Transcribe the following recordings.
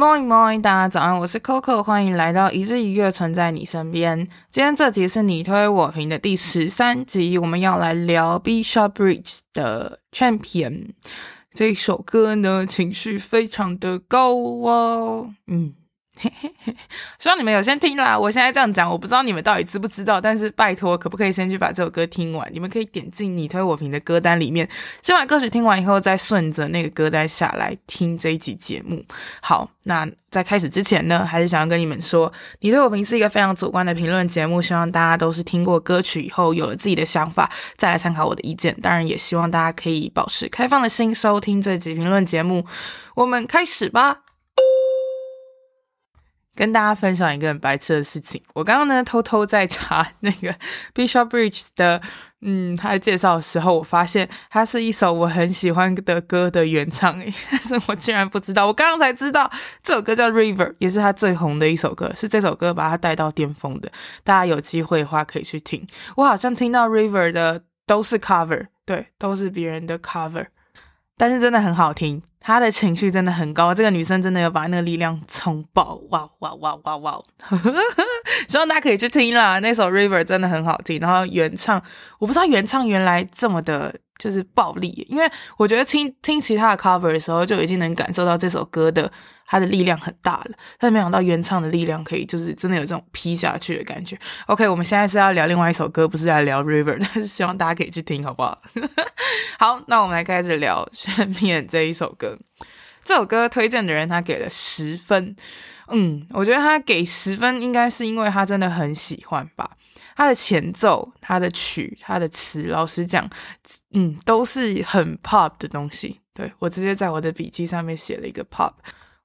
Morning, morning，大家早安，我是 Coco，欢迎来到一日一乐，存在你身边。今天这集是你推我评的第十三集，我们要来聊 B s h o p Bridge 的 Champion 这首歌呢，情绪非常的高哦，嗯。嘿嘿嘿，希望你们有先听啦。我现在这样讲，我不知道你们到底知不知道，但是拜托，可不可以先去把这首歌听完？你们可以点进你推我评的歌单里面，先把歌曲听完以后，再顺着那个歌单下来听这一集节目。好，那在开始之前呢，还是想要跟你们说，你推我评是一个非常主观的评论节目，希望大家都是听过歌曲以后有了自己的想法，再来参考我的意见。当然，也希望大家可以保持开放的心收听这集评论节目。我们开始吧。跟大家分享一个很白痴的事情，我刚刚呢偷偷在查那个 Bishop Bridge 的，嗯，他的介绍的时候，我发现它是一首我很喜欢的歌的原唱诶，但是我竟然不知道，我刚刚才知道这首歌叫 River，也是他最红的一首歌，是这首歌把他带到巅峰的。大家有机会的话可以去听，我好像听到 River 的都是 cover，对，都是别人的 cover，但是真的很好听。她的情绪真的很高，这个女生真的有把那个力量冲爆，哇哇哇哇哇！希望大家可以去听啦，那首《River》真的很好听。然后原唱，我不知道原唱原来这么的，就是暴力，因为我觉得听听其他的 cover 的时候，就已经能感受到这首歌的。它的力量很大了，但没想到原唱的力量可以，就是真的有这种劈下去的感觉。OK，我们现在是要聊另外一首歌，不是在聊 River，但是希望大家可以去听，好不好？好，那我们来开始聊下面这一首歌。这首歌推荐的人他给了十分，嗯，我觉得他给十分应该是因为他真的很喜欢吧。它的前奏、它的曲、它的词，老实讲，嗯，都是很 pop 的东西。对，我直接在我的笔记上面写了一个 pop。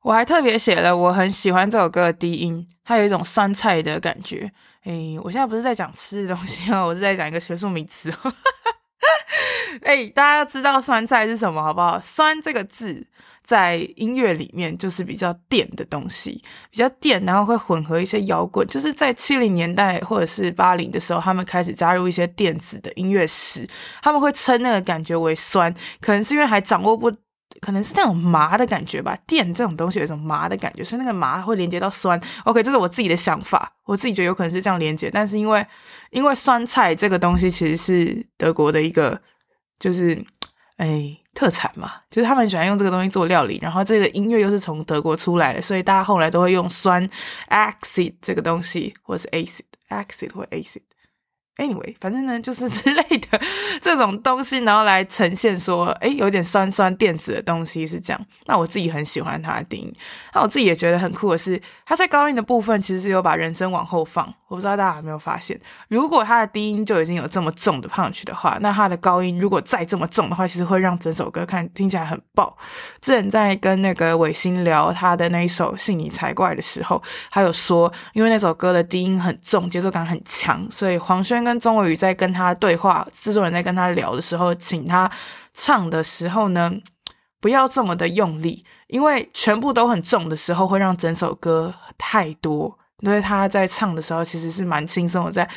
我还特别写了，我很喜欢这首歌的低音，它有一种酸菜的感觉。诶，我现在不是在讲吃的东西哦，我是在讲一个学术名词。诶，大家要知道酸菜是什么，好不好？酸这个字在音乐里面就是比较电的东西，比较电，然后会混合一些摇滚。就是在七零年代或者是八零的时候，他们开始加入一些电子的音乐时，他们会称那个感觉为酸，可能是因为还掌握不。可能是那种麻的感觉吧，电这种东西有一种麻的感觉，所以那个麻会连接到酸。OK，这是我自己的想法，我自己觉得有可能是这样连接。但是因为因为酸菜这个东西其实是德国的一个就是哎特产嘛，就是他们喜欢用这个东西做料理，然后这个音乐又是从德国出来的，所以大家后来都会用酸 acid 这个东西，或者是 acid acid 或 acid。Anyway，反正呢，就是之类的这种东西，然后来呈现说，诶，有点酸酸电子的东西是这样。那我自己很喜欢它的低音，那我自己也觉得很酷的是，它在高音的部分其实是有把人声往后放。我不知道大家有没有发现，如果它的低音就已经有这么重的 punch 的话，那它的高音如果再这么重的话，其实会让整首歌看听起来很爆。之前在跟那个伟星聊他的那一首《信你才怪》的时候，他有说，因为那首歌的低音很重，节奏感很强，所以黄轩跟钟伟宇在跟他对话，制作人在跟他聊的时候，请他唱的时候呢，不要这么的用力，因为全部都很重的时候，会让整首歌太多。因为他在唱的时候，其实是蛮轻松的在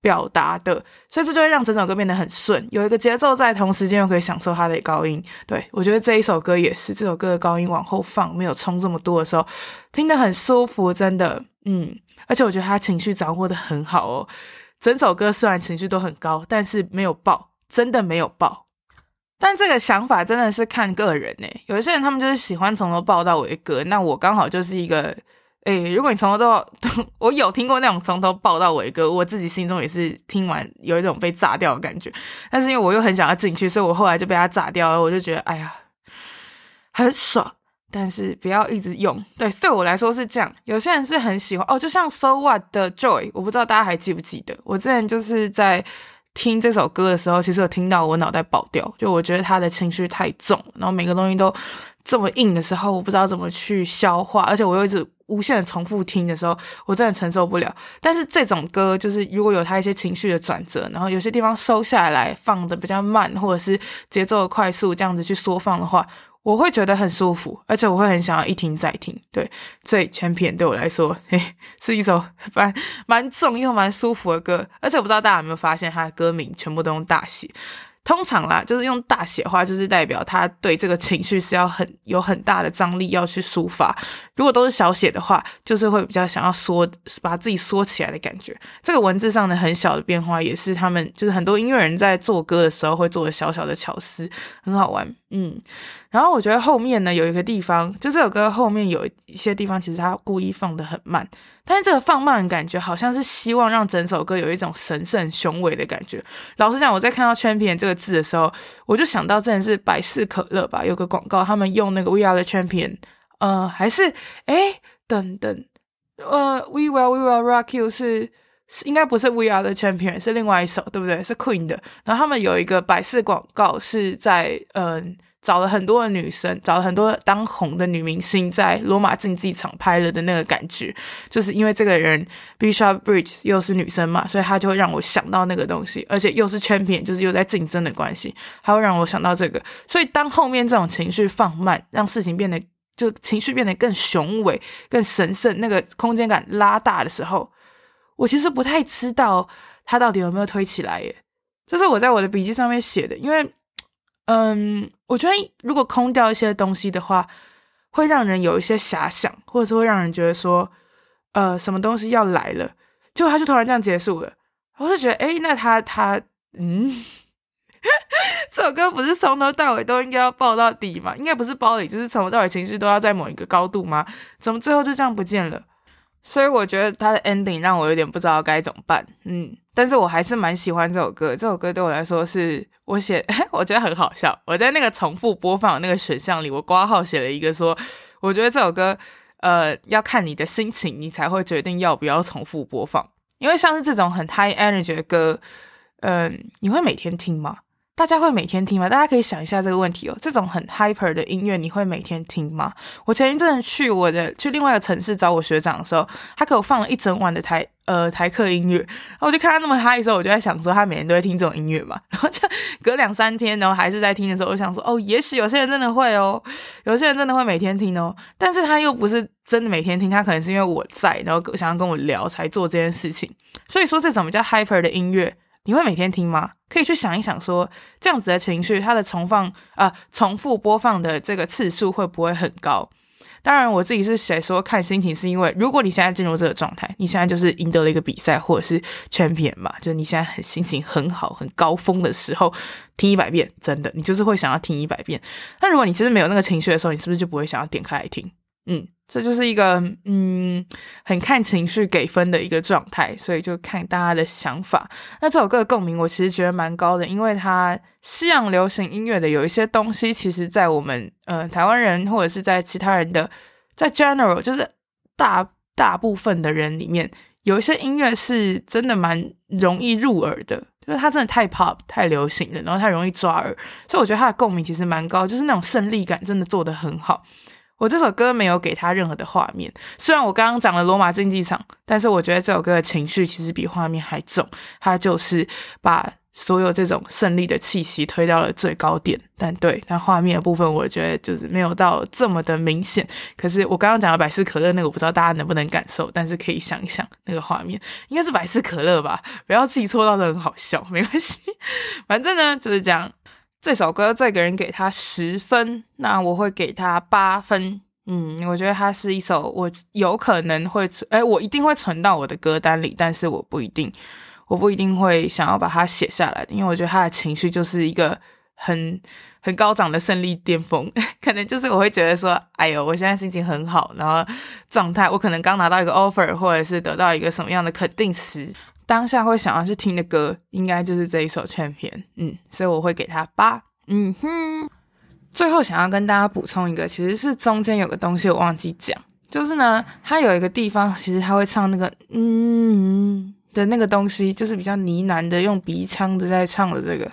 表达的，所以这就会让整首歌变得很顺，有一个节奏在，同时间又可以享受他的高音。对，我觉得这一首歌也是，这首歌的高音往后放，没有冲这么多的时候，听得很舒服，真的，嗯，而且我觉得他情绪掌握得很好哦。整首歌虽然情绪都很高，但是没有爆，真的没有爆。但这个想法真的是看个人诶，有一些人他们就是喜欢从头爆到尾的歌，那我刚好就是一个，诶，如果你从头到，我有听过那种从头爆到尾的歌，我自己心中也是听完有一种被炸掉的感觉。但是因为我又很想要进去，所以我后来就被他炸掉了，我就觉得哎呀，很爽。但是不要一直用，对，对我来说是这样。有些人是很喜欢哦，就像 So What 的 Joy，我不知道大家还记不记得，我之前就是在听这首歌的时候，其实有听到我脑袋爆掉，就我觉得他的情绪太重，然后每个东西都这么硬的时候，我不知道怎么去消化，而且我又一直无限的重复听的时候，我真的承受不了。但是这种歌就是如果有他一些情绪的转折，然后有些地方收下来放的比较慢，或者是节奏快速这样子去缩放的话。我会觉得很舒服，而且我会很想要一听再听。对，所以全片对我来说，嘿，是一首蛮蛮重又蛮舒服的歌。而且我不知道大家有没有发现，它的歌名全部都用大写。通常啦，就是用大写的话，就是代表他对这个情绪是要很有很大的张力要去抒发。如果都是小写的话，就是会比较想要缩，把自己缩起来的感觉。这个文字上的很小的变化，也是他们就是很多音乐人在做歌的时候会做的小小的巧思，很好玩。嗯，然后我觉得后面呢，有一个地方，就这首歌后面有一些地方，其实他故意放得很慢。但是这个放慢感觉，好像是希望让整首歌有一种神圣雄伟的感觉。老实讲，我在看到 “champion” 这个字的时候，我就想到，真的是百事可乐吧？有个广告，他们用那个 “We are the champion”，呃，还是哎，等等，呃，“We will, we will rock you” 是是应该不是 “We are the champion”，是另外一首，对不对？是 Queen 的。然后他们有一个百事广告是在嗯。找了很多的女生，找了很多当红的女明星，在罗马竞技场拍了的那个感觉，就是因为这个人 Bishop Bridge 又是女生嘛，所以他就会让我想到那个东西，而且又是 champion，就是又在竞争的关系，他会让我想到这个。所以当后面这种情绪放慢，让事情变得就情绪变得更雄伟、更神圣，那个空间感拉大的时候，我其实不太知道他到底有没有推起来耶。这是我在我的笔记上面写的，因为。嗯，我觉得如果空掉一些东西的话，会让人有一些遐想，或者是会让人觉得说，呃，什么东西要来了，结果他就突然这样结束了。我就觉得，诶，那他他，嗯，这首歌不是从头到尾都应该要爆到底吗？应该不是爆底，就是从头到尾情绪都要在某一个高度吗？怎么最后就这样不见了？所以我觉得他的 ending 让我有点不知道该怎么办。嗯，但是我还是蛮喜欢这首歌。这首歌对我来说是我写，我觉得很好笑。我在那个重复播放那个选项里，我挂号写了一个说，我觉得这首歌，呃，要看你的心情，你才会决定要不要重复播放。因为像是这种很 high energy 的歌，嗯、你会每天听吗？大家会每天听吗？大家可以想一下这个问题哦。这种很 hyper 的音乐，你会每天听吗？我前一阵去我的去另外一个城市找我学长的时候，他给我放了一整晚的台呃台客音乐，然后我就看他那么嗨的时候，我就在想说，他每天都会听这种音乐嘛？然后就隔两三天，然后还是在听的时候，我想说，哦，也许有些人真的会哦，有些人真的会每天听哦，但是他又不是真的每天听，他可能是因为我在，然后想要跟我聊才做这件事情。所以说，这种比较 hyper 的音乐。你会每天听吗？可以去想一想说，这样子的情绪，它的重放啊、重复播放的这个次数会不会很高？当然，我自己是写说看心情，是因为如果你现在进入这个状态，你现在就是赢得了一个比赛或者是 champion 嘛，就是你现在很心情很好、很高峰的时候，听一百遍，真的，你就是会想要听一百遍。那如果你其实没有那个情绪的时候，你是不是就不会想要点开来听？嗯，这就是一个嗯，很看情绪给分的一个状态，所以就看大家的想法。那这首歌的共鸣，我其实觉得蛮高的，因为它西洋流行音乐的有一些东西，其实在我们呃台湾人或者是在其他人的在 general 就是大大部分的人里面，有一些音乐是真的蛮容易入耳的，就是它真的太 pop 太流行了，然后太容易抓耳，所以我觉得它的共鸣其实蛮高，就是那种胜利感真的做得很好。我这首歌没有给他任何的画面，虽然我刚刚讲了罗马竞技场，但是我觉得这首歌的情绪其实比画面还重，它就是把所有这种胜利的气息推到了最高点。但对，但画面的部分，我觉得就是没有到这么的明显。可是我刚刚讲的百事可乐那个，我不知道大家能不能感受，但是可以想一想那个画面，应该是百事可乐吧？不要自己错到的很好笑，没关系，反正呢就是这样。这首歌这个人给他十分，那我会给他八分。嗯，我觉得它是一首我有可能会存，哎，我一定会存到我的歌单里，但是我不一定，我不一定会想要把它写下来的，因为我觉得他的情绪就是一个很很高涨的胜利巅峰，可能就是我会觉得说，哎呦，我现在心情很好，然后状态，我可能刚拿到一个 offer，或者是得到一个什么样的肯定时。当下会想要去听的歌，应该就是这一首《Champion》。嗯，所以我会给他八。嗯哼。最后想要跟大家补充一个，其实是中间有个东西我忘记讲，就是呢，他有一个地方，其实他会唱那个嗯的那个东西，就是比较呢喃的，用鼻腔的在唱的这个。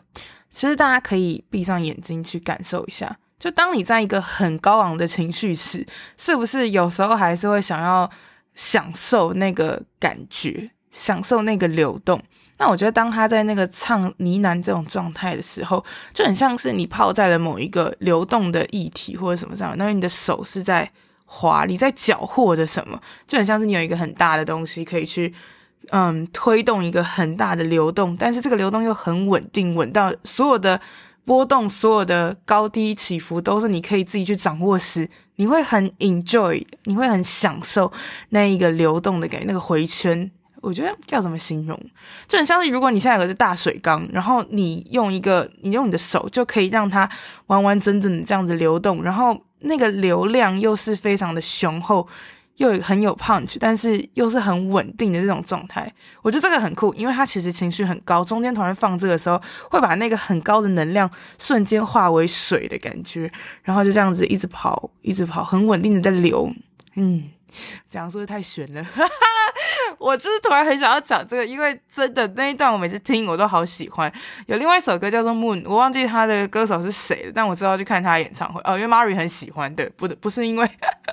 其实大家可以闭上眼睛去感受一下，就当你在一个很高昂的情绪时，是不是有时候还是会想要享受那个感觉，享受那个流动？那我觉得，当他在那个唱呢喃这种状态的时候，就很像是你泡在了某一个流动的液体或者什么这样，然后你的手是在滑，你在搅和着什么，就很像是你有一个很大的东西可以去，嗯，推动一个很大的流动，但是这个流动又很稳定，稳到所有的波动、所有的高低起伏都是你可以自己去掌握时，你会很 enjoy，你会很享受那一个流动的感觉，那个回圈。我觉得要怎么形容，就很像是如果你现在有个是大水缸，然后你用一个，你用你的手就可以让它完完整整的这样子流动，然后那个流量又是非常的雄厚，又很有 punch，但是又是很稳定的这种状态。我觉得这个很酷，因为它其实情绪很高，中间突然放这个时候，会把那个很高的能量瞬间化为水的感觉，然后就这样子一直跑，一直跑，很稳定的在流。嗯，讲是不是太悬了？我就是突然很想要讲这个，因为真的那一段我每次听我都好喜欢。有另外一首歌叫做《Moon》，我忘记他的歌手是谁了，但我知道去看他的演唱会哦，因为 Mari 很喜欢。对，不不是因为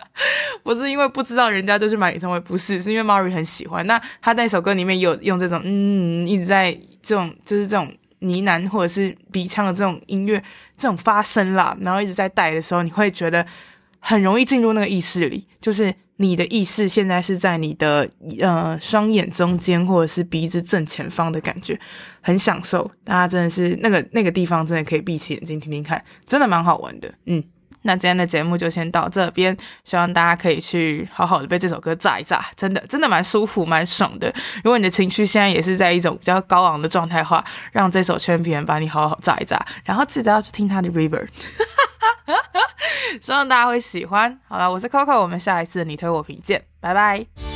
不是因为不知道人家就去买演唱会，不是，是因为 Mari 很喜欢。那他那首歌里面有用这种嗯，一直在这种就是这种呢喃或者是鼻腔的这种音乐这种发声啦，然后一直在带的时候，你会觉得很容易进入那个意识里，就是。你的意识现在是在你的呃双眼中间，或者是鼻子正前方的感觉，很享受。大家真的是那个那个地方，真的可以闭起眼睛听听看，真的蛮好玩的。嗯，那今天的节目就先到这边，希望大家可以去好好的被这首歌炸一炸，真的真的蛮舒服蛮爽的。如果你的情绪现在也是在一种比较高昂的状态话，让这首圈皮人把你好好炸一炸，然后记得要去听他的 River。希望大家会喜欢。好了，我是 Coco，我们下一次你推我评鉴，拜拜。